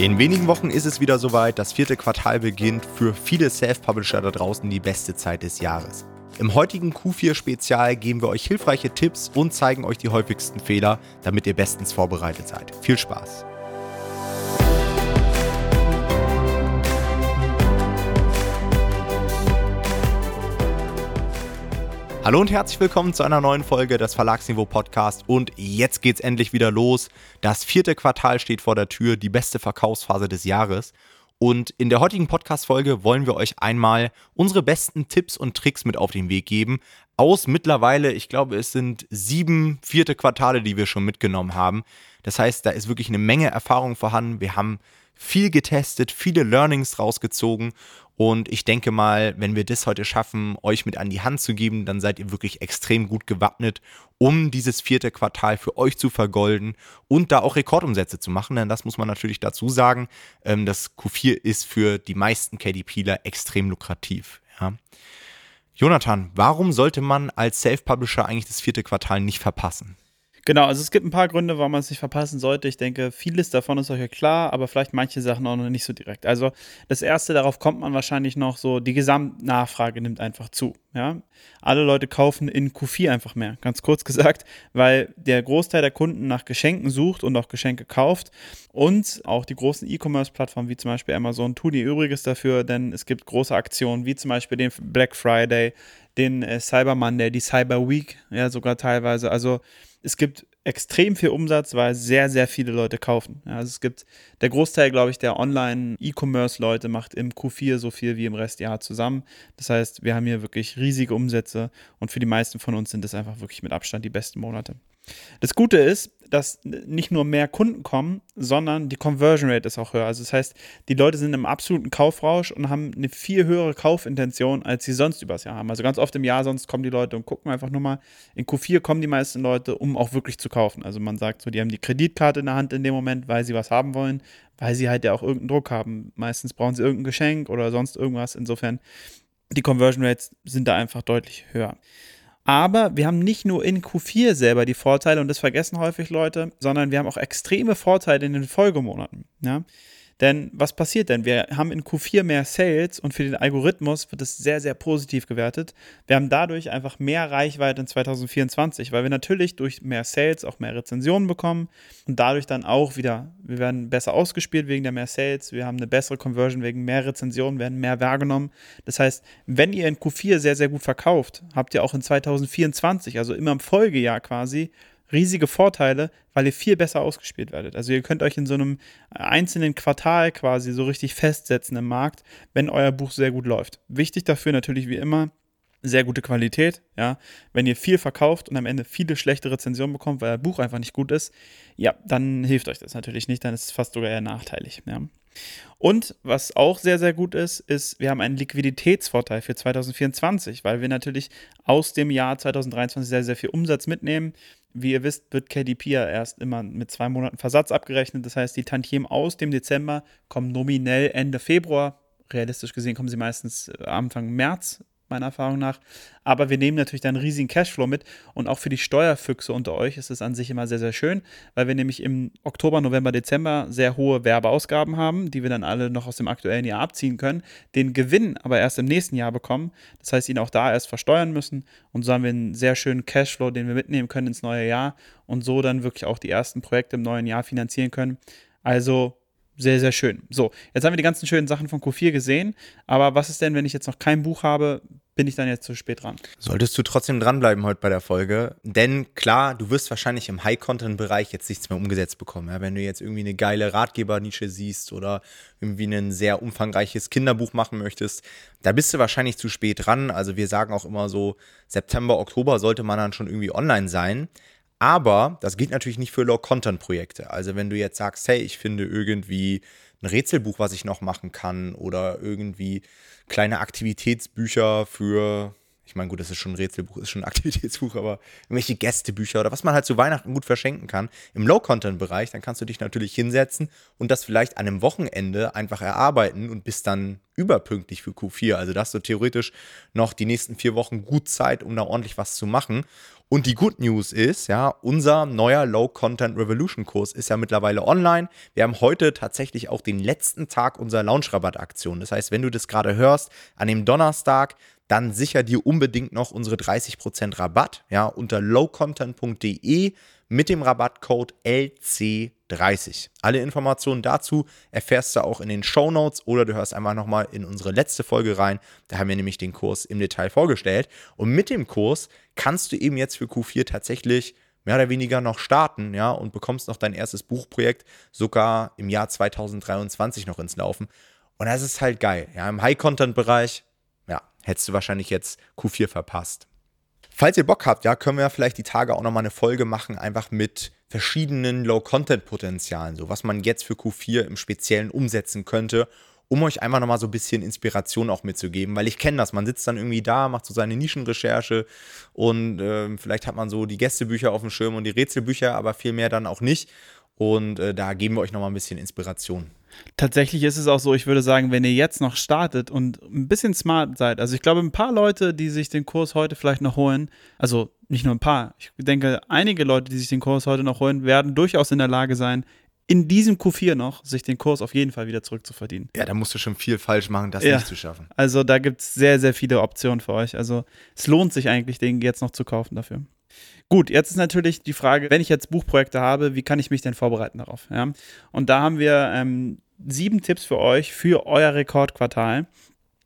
In wenigen Wochen ist es wieder soweit, das vierte Quartal beginnt. Für viele Self-Publisher da draußen die beste Zeit des Jahres. Im heutigen Q4-Spezial geben wir euch hilfreiche Tipps und zeigen euch die häufigsten Fehler, damit ihr bestens vorbereitet seid. Viel Spaß! Hallo und herzlich willkommen zu einer neuen Folge des Verlagsniveau Podcast und jetzt geht's endlich wieder los. Das vierte Quartal steht vor der Tür, die beste Verkaufsphase des Jahres. Und in der heutigen Podcast-Folge wollen wir euch einmal unsere besten Tipps und Tricks mit auf den Weg geben. Aus mittlerweile, ich glaube, es sind sieben vierte Quartale, die wir schon mitgenommen haben. Das heißt, da ist wirklich eine Menge Erfahrung vorhanden. Wir haben viel getestet, viele Learnings rausgezogen und ich denke mal, wenn wir das heute schaffen, euch mit an die Hand zu geben, dann seid ihr wirklich extrem gut gewappnet, um dieses vierte Quartal für euch zu vergolden und da auch Rekordumsätze zu machen. Denn das muss man natürlich dazu sagen. Ähm, das Q4 ist für die meisten KDPler extrem lukrativ. Ja. Jonathan, warum sollte man als Self-Publisher eigentlich das vierte Quartal nicht verpassen? Genau, also es gibt ein paar Gründe, warum man es nicht verpassen sollte. Ich denke, vieles davon ist euch ja klar, aber vielleicht manche Sachen auch noch nicht so direkt. Also das erste, darauf kommt man wahrscheinlich noch so, die Gesamtnachfrage nimmt einfach zu. Ja? Alle Leute kaufen in Q4 einfach mehr, ganz kurz gesagt, weil der Großteil der Kunden nach Geschenken sucht und auch Geschenke kauft. Und auch die großen E-Commerce-Plattformen wie zum Beispiel Amazon tun ihr Übriges dafür, denn es gibt große Aktionen wie zum Beispiel den Black Friday, den äh, Cyber Monday, die Cyber Week, ja sogar teilweise. Also es gibt extrem viel Umsatz, weil sehr, sehr viele Leute kaufen. also es gibt der Großteil, glaube ich, der Online-E-Commerce-Leute macht im Q4 so viel wie im Restjahr zusammen. Das heißt, wir haben hier wirklich riesige Umsätze und für die meisten von uns sind das einfach wirklich mit Abstand die besten Monate. Das Gute ist, dass nicht nur mehr Kunden kommen, sondern die Conversion Rate ist auch höher. Also das heißt, die Leute sind im absoluten Kaufrausch und haben eine viel höhere Kaufintention, als sie sonst übers Jahr haben. Also ganz oft im Jahr sonst kommen die Leute und gucken einfach nur mal. In Q4 kommen die meisten Leute, um auch wirklich zu kaufen. Also man sagt so, die haben die Kreditkarte in der Hand in dem Moment, weil sie was haben wollen, weil sie halt ja auch irgendeinen Druck haben. Meistens brauchen sie irgendein Geschenk oder sonst irgendwas. Insofern, die Conversion Rates sind da einfach deutlich höher. Aber wir haben nicht nur in Q4 selber die Vorteile, und das vergessen häufig Leute, sondern wir haben auch extreme Vorteile in den Folgemonaten. Ja? Denn was passiert denn? Wir haben in Q4 mehr Sales und für den Algorithmus wird es sehr, sehr positiv gewertet. Wir haben dadurch einfach mehr Reichweite in 2024, weil wir natürlich durch mehr Sales auch mehr Rezensionen bekommen und dadurch dann auch wieder, wir werden besser ausgespielt wegen der mehr Sales, wir haben eine bessere Conversion wegen mehr Rezensionen, werden mehr wahrgenommen. Das heißt, wenn ihr in Q4 sehr, sehr gut verkauft, habt ihr auch in 2024, also immer im Folgejahr quasi, riesige Vorteile, weil ihr viel besser ausgespielt werdet. Also ihr könnt euch in so einem einzelnen Quartal quasi so richtig festsetzen im Markt, wenn euer Buch sehr gut läuft. Wichtig dafür natürlich wie immer, sehr gute Qualität, ja. Wenn ihr viel verkauft und am Ende viele schlechte Rezensionen bekommt, weil euer Buch einfach nicht gut ist, ja, dann hilft euch das natürlich nicht, dann ist es fast sogar eher nachteilig, ja. Und was auch sehr, sehr gut ist, ist, wir haben einen Liquiditätsvorteil für 2024, weil wir natürlich aus dem Jahr 2023 sehr, sehr viel Umsatz mitnehmen. Wie ihr wisst, wird KDP ja erst immer mit zwei Monaten Versatz abgerechnet. Das heißt, die Tantiemen aus dem Dezember kommen nominell Ende Februar. Realistisch gesehen kommen sie meistens äh, Anfang März meiner Erfahrung nach. Aber wir nehmen natürlich dann einen riesigen Cashflow mit und auch für die Steuerfüchse unter euch ist es an sich immer sehr, sehr schön, weil wir nämlich im Oktober, November, Dezember sehr hohe Werbeausgaben haben, die wir dann alle noch aus dem aktuellen Jahr abziehen können, den Gewinn aber erst im nächsten Jahr bekommen. Das heißt, ihn auch da erst versteuern müssen und so haben wir einen sehr schönen Cashflow, den wir mitnehmen können ins neue Jahr und so dann wirklich auch die ersten Projekte im neuen Jahr finanzieren können. Also sehr, sehr schön. So, jetzt haben wir die ganzen schönen Sachen von Q4 gesehen, aber was ist denn, wenn ich jetzt noch kein Buch habe? Bin ich dann jetzt zu spät dran? Solltest du trotzdem dranbleiben heute bei der Folge, denn klar, du wirst wahrscheinlich im High-Content-Bereich jetzt nichts mehr umgesetzt bekommen. Ja? Wenn du jetzt irgendwie eine geile Ratgebernische siehst oder irgendwie ein sehr umfangreiches Kinderbuch machen möchtest, da bist du wahrscheinlich zu spät dran. Also wir sagen auch immer so, September, Oktober sollte man dann schon irgendwie online sein. Aber das gilt natürlich nicht für Low-Content-Projekte. Also wenn du jetzt sagst, hey, ich finde irgendwie ein Rätselbuch, was ich noch machen kann oder irgendwie kleine Aktivitätsbücher für, ich meine, gut, das ist schon ein Rätselbuch, ist schon ein Aktivitätsbuch, aber irgendwelche Gästebücher oder was man halt zu Weihnachten gut verschenken kann im Low-Content-Bereich, dann kannst du dich natürlich hinsetzen und das vielleicht an einem Wochenende einfach erarbeiten und bist dann überpünktlich für Q4. Also da hast du theoretisch noch die nächsten vier Wochen gut Zeit, um da ordentlich was zu machen. Und die Good News ist, ja, unser neuer Low Content Revolution Kurs ist ja mittlerweile online. Wir haben heute tatsächlich auch den letzten Tag unserer Launch-Rabatt-Aktion. Das heißt, wenn du das gerade hörst, an dem Donnerstag, dann sicher dir unbedingt noch unsere 30% Rabatt, ja, unter lowcontent.de mit dem Rabattcode LC30. Alle Informationen dazu erfährst du auch in den Show Notes oder du hörst einfach nochmal in unsere letzte Folge rein. Da haben wir nämlich den Kurs im Detail vorgestellt. Und mit dem Kurs kannst du eben jetzt für Q4 tatsächlich mehr oder weniger noch starten, ja, und bekommst noch dein erstes Buchprojekt sogar im Jahr 2023 noch ins Laufen. Und das ist halt geil. Ja, im High-Content-Bereich, ja, hättest du wahrscheinlich jetzt Q4 verpasst. Falls ihr Bock habt, ja, können wir vielleicht die Tage auch nochmal eine Folge machen, einfach mit verschiedenen Low-Content-Potenzialen, so was man jetzt für Q4 im Speziellen umsetzen könnte, um euch einfach nochmal so ein bisschen Inspiration auch mitzugeben, weil ich kenne das, man sitzt dann irgendwie da, macht so seine Nischenrecherche und äh, vielleicht hat man so die Gästebücher auf dem Schirm und die Rätselbücher, aber viel mehr dann auch nicht und äh, da geben wir euch nochmal ein bisschen Inspiration. Tatsächlich ist es auch so, ich würde sagen, wenn ihr jetzt noch startet und ein bisschen smart seid, also ich glaube, ein paar Leute, die sich den Kurs heute vielleicht noch holen, also nicht nur ein paar, ich denke, einige Leute, die sich den Kurs heute noch holen, werden durchaus in der Lage sein, in diesem Q4 noch sich den Kurs auf jeden Fall wieder zurückzuverdienen. Ja, da musst du schon viel falsch machen, das ja. nicht zu schaffen. Also da gibt es sehr, sehr viele Optionen für euch. Also es lohnt sich eigentlich, den jetzt noch zu kaufen dafür. Gut, jetzt ist natürlich die Frage, wenn ich jetzt Buchprojekte habe, wie kann ich mich denn vorbereiten darauf? Ja? Und da haben wir ähm, sieben Tipps für euch für euer Rekordquartal.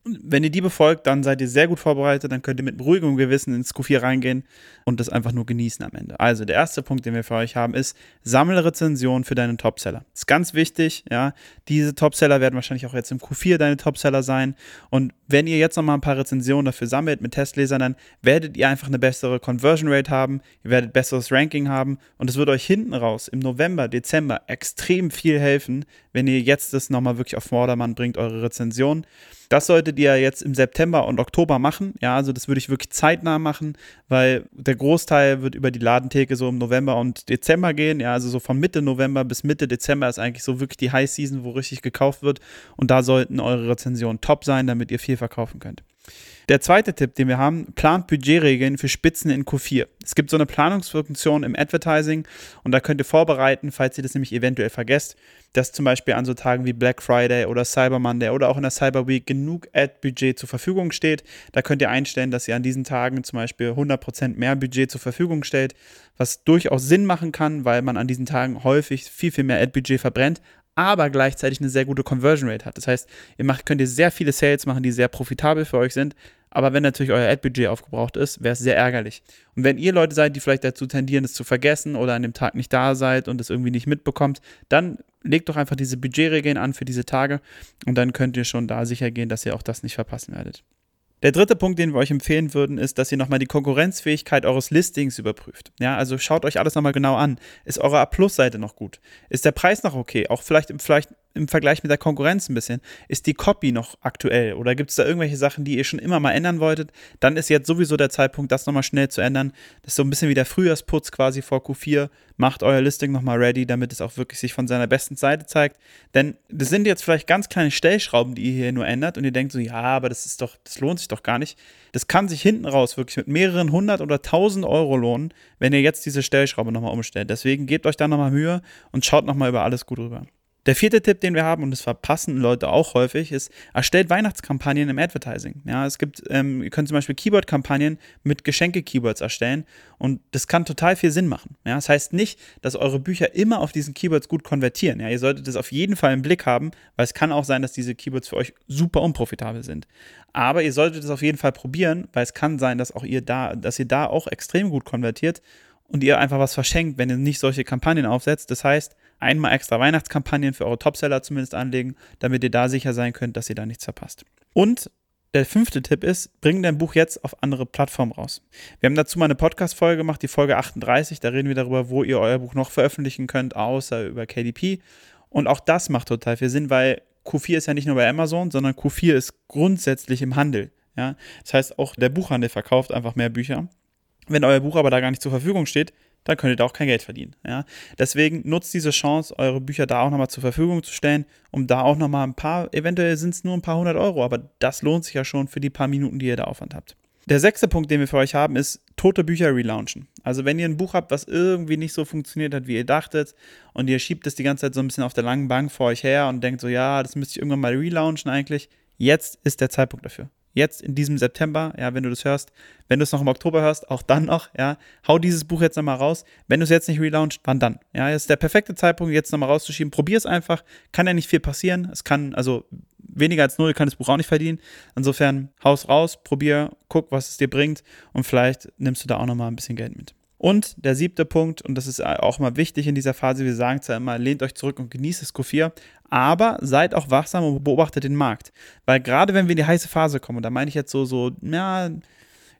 Wenn ihr die befolgt, dann seid ihr sehr gut vorbereitet, dann könnt ihr mit beruhigem Gewissen ins Q4 reingehen und das einfach nur genießen am Ende. Also der erste Punkt, den wir für euch haben, ist, sammle Rezensionen für deinen Topseller. Ist ganz wichtig, ja. Diese Topseller werden wahrscheinlich auch jetzt im Q4 deine Topseller sein. Und wenn ihr jetzt nochmal ein paar Rezensionen dafür sammelt mit Testlesern, dann werdet ihr einfach eine bessere Conversion Rate haben, ihr werdet besseres Ranking haben und es wird euch hinten raus im November, Dezember extrem viel helfen, wenn ihr jetzt das nochmal wirklich auf Vordermann bringt, eure Rezensionen. Das solltet ihr jetzt im September und Oktober machen. Ja, also das würde ich wirklich zeitnah machen, weil der Großteil wird über die Ladentheke so im November und Dezember gehen. Ja, also so von Mitte November bis Mitte Dezember ist eigentlich so wirklich die High Season, wo richtig gekauft wird. Und da sollten eure Rezensionen top sein, damit ihr viel verkaufen könnt. Der zweite Tipp, den wir haben, plant Budgetregeln für Spitzen in Q4. Es gibt so eine Planungsfunktion im Advertising und da könnt ihr vorbereiten, falls ihr das nämlich eventuell vergesst, dass zum Beispiel an so Tagen wie Black Friday oder Cyber Monday oder auch in der Cyber Week genug Ad-Budget zur Verfügung steht. Da könnt ihr einstellen, dass ihr an diesen Tagen zum Beispiel 100% mehr Budget zur Verfügung stellt, was durchaus Sinn machen kann, weil man an diesen Tagen häufig viel, viel mehr Ad-Budget verbrennt, aber gleichzeitig eine sehr gute Conversion Rate hat. Das heißt, ihr macht, könnt ihr sehr viele Sales machen, die sehr profitabel für euch sind. Aber wenn natürlich euer Ad-Budget aufgebraucht ist, wäre es sehr ärgerlich. Und wenn ihr Leute seid, die vielleicht dazu tendieren, es zu vergessen oder an dem Tag nicht da seid und es irgendwie nicht mitbekommt, dann legt doch einfach diese Budgetregeln an für diese Tage und dann könnt ihr schon da sicher gehen, dass ihr auch das nicht verpassen werdet. Der dritte Punkt, den wir euch empfehlen würden, ist, dass ihr nochmal die Konkurrenzfähigkeit eures Listings überprüft. Ja, also schaut euch alles nochmal genau an. Ist eure A-Plus-Seite noch gut? Ist der Preis noch okay? Auch vielleicht vielleicht im Vergleich mit der Konkurrenz ein bisschen. Ist die Copy noch aktuell oder gibt es da irgendwelche Sachen, die ihr schon immer mal ändern wolltet? Dann ist jetzt sowieso der Zeitpunkt, das nochmal schnell zu ändern. Das ist so ein bisschen wie der Frühjahrsputz quasi vor Q4. Macht euer Listing nochmal ready, damit es auch wirklich sich von seiner besten Seite zeigt. Denn das sind jetzt vielleicht ganz kleine Stellschrauben, die ihr hier nur ändert und ihr denkt so, ja, aber das ist doch, das lohnt sich doch gar nicht. Das kann sich hinten raus wirklich mit mehreren hundert oder tausend Euro lohnen, wenn ihr jetzt diese Stellschraube nochmal umstellt. Deswegen gebt euch da nochmal Mühe und schaut nochmal über alles gut rüber. Der vierte Tipp, den wir haben, und das verpassen Leute auch häufig, ist, erstellt Weihnachtskampagnen im Advertising. Ja, es gibt, ähm, ihr könnt zum Beispiel Keyword-Kampagnen mit Geschenke-Keywords erstellen und das kann total viel Sinn machen. Ja, das heißt nicht, dass eure Bücher immer auf diesen Keywords gut konvertieren. Ja, ihr solltet das auf jeden Fall im Blick haben, weil es kann auch sein, dass diese Keywords für euch super unprofitabel sind. Aber ihr solltet es auf jeden Fall probieren, weil es kann sein, dass auch ihr da, dass ihr da auch extrem gut konvertiert und ihr einfach was verschenkt, wenn ihr nicht solche Kampagnen aufsetzt. Das heißt, einmal extra Weihnachtskampagnen für eure Topseller zumindest anlegen, damit ihr da sicher sein könnt, dass ihr da nichts verpasst. Und der fünfte Tipp ist, bring dein Buch jetzt auf andere Plattformen raus. Wir haben dazu mal eine Podcast-Folge gemacht, die Folge 38. Da reden wir darüber, wo ihr euer Buch noch veröffentlichen könnt, außer über KDP. Und auch das macht total viel Sinn, weil Q4 ist ja nicht nur bei Amazon, sondern Q4 ist grundsätzlich im Handel. Ja? Das heißt, auch der Buchhandel verkauft einfach mehr Bücher. Wenn euer Buch aber da gar nicht zur Verfügung steht, dann könnt ihr auch kein Geld verdienen. Ja? Deswegen nutzt diese Chance, eure Bücher da auch nochmal zur Verfügung zu stellen, um da auch nochmal ein paar, eventuell sind es nur ein paar hundert Euro, aber das lohnt sich ja schon für die paar Minuten, die ihr da Aufwand habt. Der sechste Punkt, den wir für euch haben, ist tote Bücher relaunchen. Also wenn ihr ein Buch habt, was irgendwie nicht so funktioniert hat, wie ihr dachtet, und ihr schiebt es die ganze Zeit so ein bisschen auf der langen Bank vor euch her und denkt so, ja, das müsste ich irgendwann mal relaunchen eigentlich, jetzt ist der Zeitpunkt dafür jetzt in diesem September, ja, wenn du das hörst, wenn du es noch im Oktober hörst, auch dann noch, ja, hau dieses Buch jetzt nochmal raus. Wenn du es jetzt nicht relauncht, wann dann? Ja, ist der perfekte Zeitpunkt, jetzt nochmal rauszuschieben. Probier es einfach. Kann ja nicht viel passieren. Es kann, also weniger als null kann das Buch auch nicht verdienen. Insofern, haus raus, probier, guck, was es dir bringt und vielleicht nimmst du da auch nochmal ein bisschen Geld mit. Und der siebte Punkt, und das ist auch mal wichtig in dieser Phase, wir sagen ja immer, lehnt euch zurück und genießt das Q4, aber seid auch wachsam und beobachtet den Markt. Weil gerade wenn wir in die heiße Phase kommen, und da meine ich jetzt so, so, ja, ich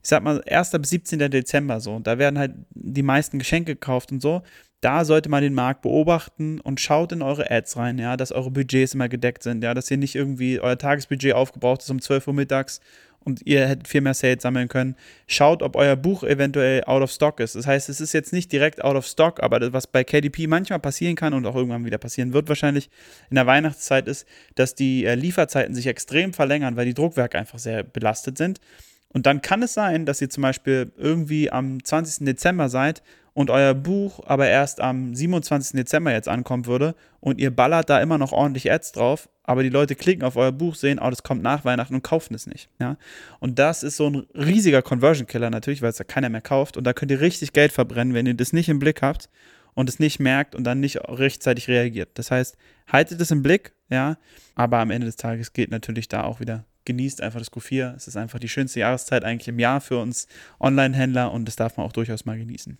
sag mal, 1. bis 17. Dezember so, und da werden halt die meisten Geschenke gekauft und so, da sollte man den Markt beobachten und schaut in eure Ads rein, ja, dass eure Budgets immer gedeckt sind, ja, dass ihr nicht irgendwie euer Tagesbudget aufgebraucht ist um 12 Uhr mittags und ihr hättet viel mehr Sales sammeln können. Schaut, ob euer Buch eventuell out of stock ist. Das heißt, es ist jetzt nicht direkt out of stock, aber das, was bei KDP manchmal passieren kann und auch irgendwann wieder passieren wird, wahrscheinlich in der Weihnachtszeit ist, dass die äh, Lieferzeiten sich extrem verlängern, weil die Druckwerke einfach sehr belastet sind. Und dann kann es sein, dass ihr zum Beispiel irgendwie am 20. Dezember seid und euer Buch aber erst am 27. Dezember jetzt ankommen würde und ihr ballert da immer noch ordentlich Ads drauf, aber die Leute klicken auf euer Buch, sehen, oh, das kommt nach Weihnachten und kaufen es nicht. Ja? Und das ist so ein riesiger Conversion-Killer natürlich, weil es da keiner mehr kauft und da könnt ihr richtig Geld verbrennen, wenn ihr das nicht im Blick habt und es nicht merkt und dann nicht rechtzeitig reagiert. Das heißt, haltet es im Blick, ja, aber am Ende des Tages geht natürlich da auch wieder genießt einfach das Q4. Es ist einfach die schönste Jahreszeit eigentlich im Jahr für uns Online-Händler und das darf man auch durchaus mal genießen.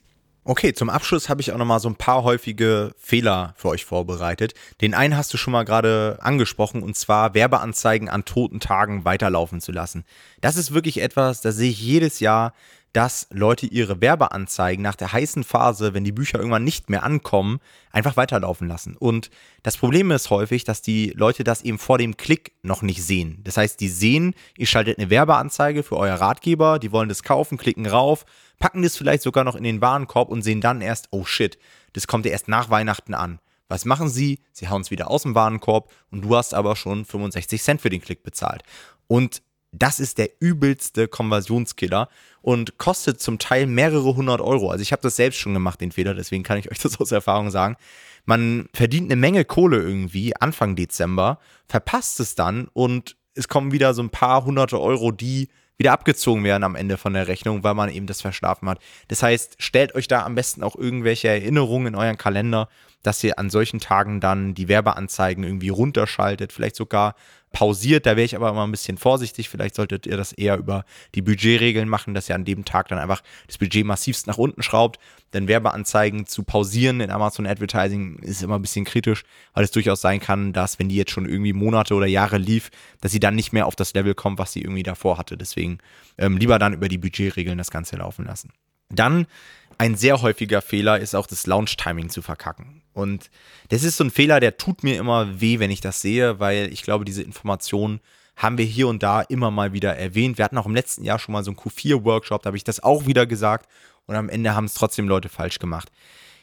Okay, zum Abschluss habe ich auch noch mal so ein paar häufige Fehler für euch vorbereitet. Den einen hast du schon mal gerade angesprochen und zwar Werbeanzeigen an toten Tagen weiterlaufen zu lassen. Das ist wirklich etwas, das sehe ich jedes Jahr, dass Leute ihre Werbeanzeigen nach der heißen Phase, wenn die Bücher irgendwann nicht mehr ankommen, einfach weiterlaufen lassen. Und das Problem ist häufig, dass die Leute das eben vor dem Klick noch nicht sehen. Das heißt, die sehen, ihr schaltet eine Werbeanzeige für euer Ratgeber, die wollen das kaufen, klicken rauf, packen das vielleicht sogar noch in den Warenkorb und sehen dann erst, oh shit, das kommt ja erst nach Weihnachten an. Was machen sie? Sie hauen es wieder aus dem Warenkorb und du hast aber schon 65 Cent für den Klick bezahlt. Und das ist der übelste Konversionskiller und kostet zum Teil mehrere hundert Euro. Also ich habe das selbst schon gemacht, den Fehler, deswegen kann ich euch das aus Erfahrung sagen. Man verdient eine Menge Kohle irgendwie Anfang Dezember, verpasst es dann und es kommen wieder so ein paar hunderte Euro, die wieder abgezogen werden am Ende von der Rechnung, weil man eben das verschlafen hat. Das heißt, stellt euch da am besten auch irgendwelche Erinnerungen in euren Kalender, dass ihr an solchen Tagen dann die Werbeanzeigen irgendwie runterschaltet, vielleicht sogar pausiert. Da wäre ich aber immer ein bisschen vorsichtig. Vielleicht solltet ihr das eher über die Budgetregeln machen, dass ihr an dem Tag dann einfach das Budget massivst nach unten schraubt. Denn Werbeanzeigen zu pausieren in Amazon Advertising ist immer ein bisschen kritisch, weil es durchaus sein kann, dass wenn die jetzt schon irgendwie Monate oder Jahre lief, dass sie dann nicht mehr auf das Level kommt, was sie irgendwie davor hatte. Deswegen ähm, lieber dann über die Budgetregeln das Ganze laufen lassen. Dann ein sehr häufiger Fehler ist auch das Launch-Timing zu verkacken. Und das ist so ein Fehler, der tut mir immer weh, wenn ich das sehe, weil ich glaube, diese Informationen haben wir hier und da immer mal wieder erwähnt. Wir hatten auch im letzten Jahr schon mal so einen Q4-Workshop, da habe ich das auch wieder gesagt und am Ende haben es trotzdem Leute falsch gemacht.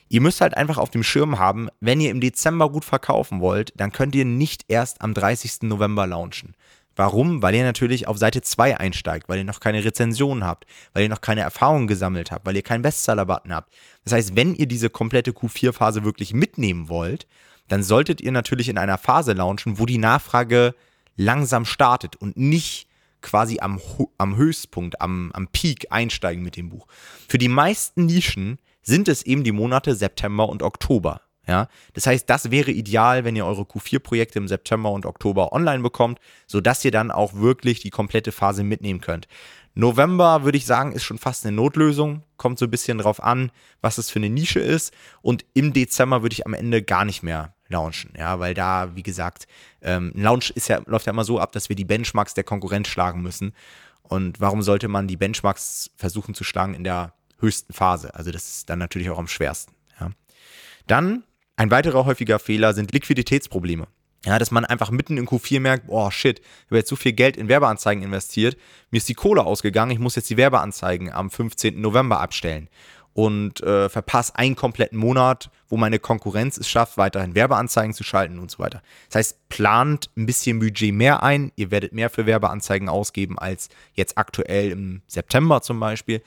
Ihr müsst halt einfach auf dem Schirm haben, wenn ihr im Dezember gut verkaufen wollt, dann könnt ihr nicht erst am 30. November launchen. Warum? Weil ihr natürlich auf Seite 2 einsteigt, weil ihr noch keine Rezensionen habt, weil ihr noch keine Erfahrungen gesammelt habt, weil ihr keinen Bestseller-Button habt. Das heißt, wenn ihr diese komplette Q4-Phase wirklich mitnehmen wollt, dann solltet ihr natürlich in einer Phase launchen, wo die Nachfrage langsam startet und nicht quasi am, am Höchstpunkt, am, am Peak einsteigen mit dem Buch. Für die meisten Nischen sind es eben die Monate September und Oktober. Ja, das heißt, das wäre ideal, wenn ihr eure Q4-Projekte im September und Oktober online bekommt, sodass ihr dann auch wirklich die komplette Phase mitnehmen könnt. November würde ich sagen, ist schon fast eine Notlösung. Kommt so ein bisschen drauf an, was es für eine Nische ist. Und im Dezember würde ich am Ende gar nicht mehr launchen. Ja, weil da, wie gesagt, ähm, ein Launch ist ja, läuft ja immer so ab, dass wir die Benchmarks der Konkurrenz schlagen müssen. Und warum sollte man die Benchmarks versuchen zu schlagen in der höchsten Phase? Also das ist dann natürlich auch am schwersten. Ja. Dann ein weiterer häufiger Fehler sind Liquiditätsprobleme. Ja, dass man einfach mitten im Q4 merkt, oh shit, ich habe jetzt so viel Geld in Werbeanzeigen investiert, mir ist die Kohle ausgegangen, ich muss jetzt die Werbeanzeigen am 15. November abstellen. und äh, verpasse einen kompletten Monat, wo meine Konkurrenz es schafft, weiterhin Werbeanzeigen zu schalten und so weiter. Das heißt, plant ein bisschen Budget mehr ein. Ihr werdet mehr für Werbeanzeigen ausgeben als jetzt aktuell im September zum Beispiel.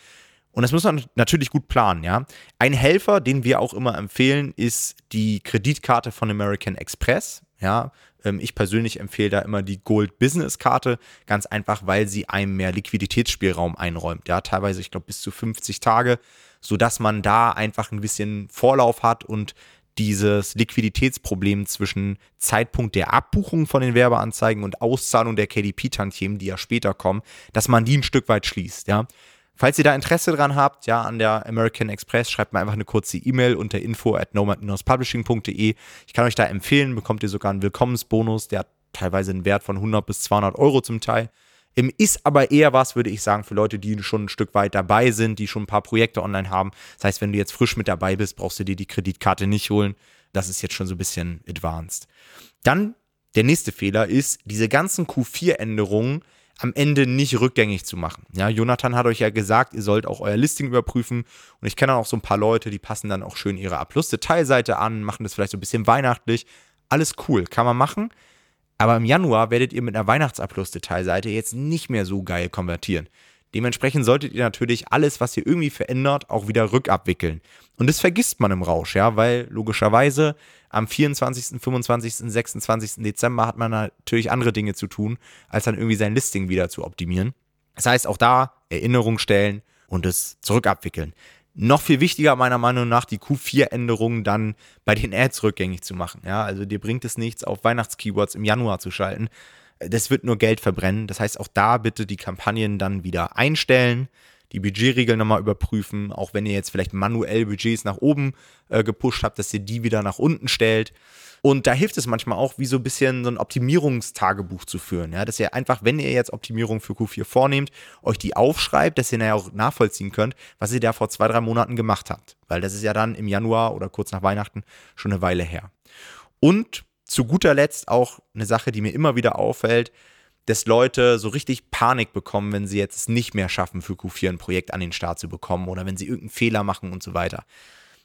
Und das muss man natürlich gut planen, ja. Ein Helfer, den wir auch immer empfehlen, ist die Kreditkarte von American Express. Ja, ähm, ich persönlich empfehle da immer die Gold Business Karte, ganz einfach, weil sie einem mehr Liquiditätsspielraum einräumt. Ja, teilweise, ich glaube, bis zu 50 Tage, sodass man da einfach ein bisschen Vorlauf hat und dieses Liquiditätsproblem zwischen Zeitpunkt der Abbuchung von den Werbeanzeigen und Auszahlung der KDP-Tantiemen, die ja später kommen, dass man die ein Stück weit schließt, ja. Falls ihr da Interesse dran habt, ja, an der American Express, schreibt mir einfach eine kurze E-Mail unter info at nomad-publishing.de. Ich kann euch da empfehlen, bekommt ihr sogar einen Willkommensbonus, der hat teilweise einen Wert von 100 bis 200 Euro zum Teil. Ist aber eher was, würde ich sagen, für Leute, die schon ein Stück weit dabei sind, die schon ein paar Projekte online haben. Das heißt, wenn du jetzt frisch mit dabei bist, brauchst du dir die Kreditkarte nicht holen. Das ist jetzt schon so ein bisschen advanced. Dann der nächste Fehler ist, diese ganzen Q4-Änderungen am Ende nicht rückgängig zu machen. Ja, Jonathan hat euch ja gesagt, ihr sollt auch euer Listing überprüfen. Und ich kenne auch so ein paar Leute, die passen dann auch schön ihre A-Plus-Detailseite an, machen das vielleicht so ein bisschen weihnachtlich. Alles cool, kann man machen. Aber im Januar werdet ihr mit einer Weihnachts-A-Plus-Detailseite jetzt nicht mehr so geil konvertieren. Dementsprechend solltet ihr natürlich alles, was ihr irgendwie verändert, auch wieder rückabwickeln. Und das vergisst man im Rausch, ja, weil logischerweise am 24., 25., 26. Dezember hat man natürlich andere Dinge zu tun, als dann irgendwie sein Listing wieder zu optimieren. Das heißt, auch da Erinnerung stellen und es zurückabwickeln. Noch viel wichtiger meiner Meinung nach, die Q4-Änderungen dann bei den Ads rückgängig zu machen. Ja, also dir bringt es nichts, auf Weihnachtskeywords im Januar zu schalten. Das wird nur Geld verbrennen. Das heißt, auch da bitte die Kampagnen dann wieder einstellen die Budgetregeln nochmal überprüfen, auch wenn ihr jetzt vielleicht manuell Budgets nach oben äh, gepusht habt, dass ihr die wieder nach unten stellt. Und da hilft es manchmal auch, wie so ein bisschen so ein Optimierungstagebuch zu führen. Ja, dass ihr einfach, wenn ihr jetzt Optimierung für Q4 vornehmt, euch die aufschreibt, dass ihr nachher auch nachvollziehen könnt, was ihr da vor zwei, drei Monaten gemacht habt. Weil das ist ja dann im Januar oder kurz nach Weihnachten schon eine Weile her. Und zu guter Letzt auch eine Sache, die mir immer wieder auffällt, dass Leute so richtig Panik bekommen, wenn sie jetzt nicht mehr schaffen, für Q4 ein Projekt an den Start zu bekommen oder wenn sie irgendeinen Fehler machen und so weiter.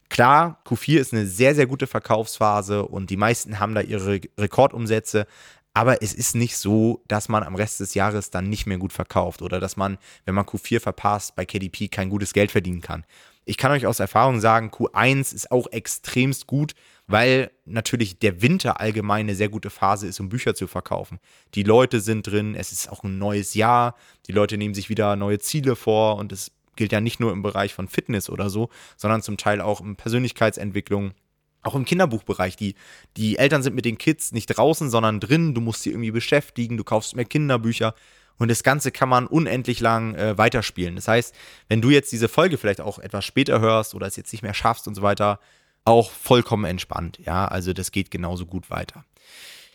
Klar, Q4 ist eine sehr, sehr gute Verkaufsphase und die meisten haben da ihre Rekordumsätze, aber es ist nicht so, dass man am Rest des Jahres dann nicht mehr gut verkauft oder dass man, wenn man Q4 verpasst, bei KDP kein gutes Geld verdienen kann. Ich kann euch aus Erfahrung sagen, Q1 ist auch extremst gut, weil natürlich der Winter allgemein eine sehr gute Phase ist, um Bücher zu verkaufen. Die Leute sind drin, es ist auch ein neues Jahr, die Leute nehmen sich wieder neue Ziele vor und es gilt ja nicht nur im Bereich von Fitness oder so, sondern zum Teil auch in Persönlichkeitsentwicklung. Auch im Kinderbuchbereich. Die, die Eltern sind mit den Kids nicht draußen, sondern drin. Du musst sie irgendwie beschäftigen, du kaufst mehr Kinderbücher. Und das Ganze kann man unendlich lang äh, weiterspielen. Das heißt, wenn du jetzt diese Folge vielleicht auch etwas später hörst oder es jetzt nicht mehr schaffst und so weiter, auch vollkommen entspannt. Ja, also das geht genauso gut weiter.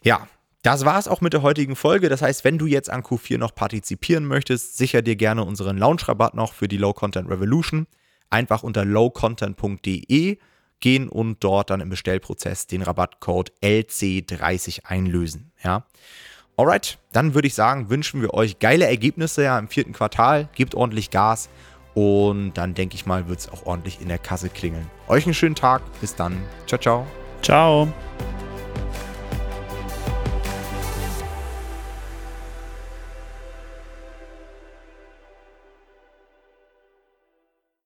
Ja, das war es auch mit der heutigen Folge. Das heißt, wenn du jetzt an Q4 noch partizipieren möchtest, sicher dir gerne unseren Launch-Rabatt noch für die Low Content Revolution. Einfach unter lowcontent.de gehen und dort dann im Bestellprozess den Rabattcode LC30 einlösen. Ja. Alright, dann würde ich sagen, wünschen wir euch geile Ergebnisse ja im vierten Quartal. Gebt ordentlich Gas und dann denke ich mal, wird es auch ordentlich in der Kasse klingeln. Euch einen schönen Tag. Bis dann. Ciao, ciao. Ciao.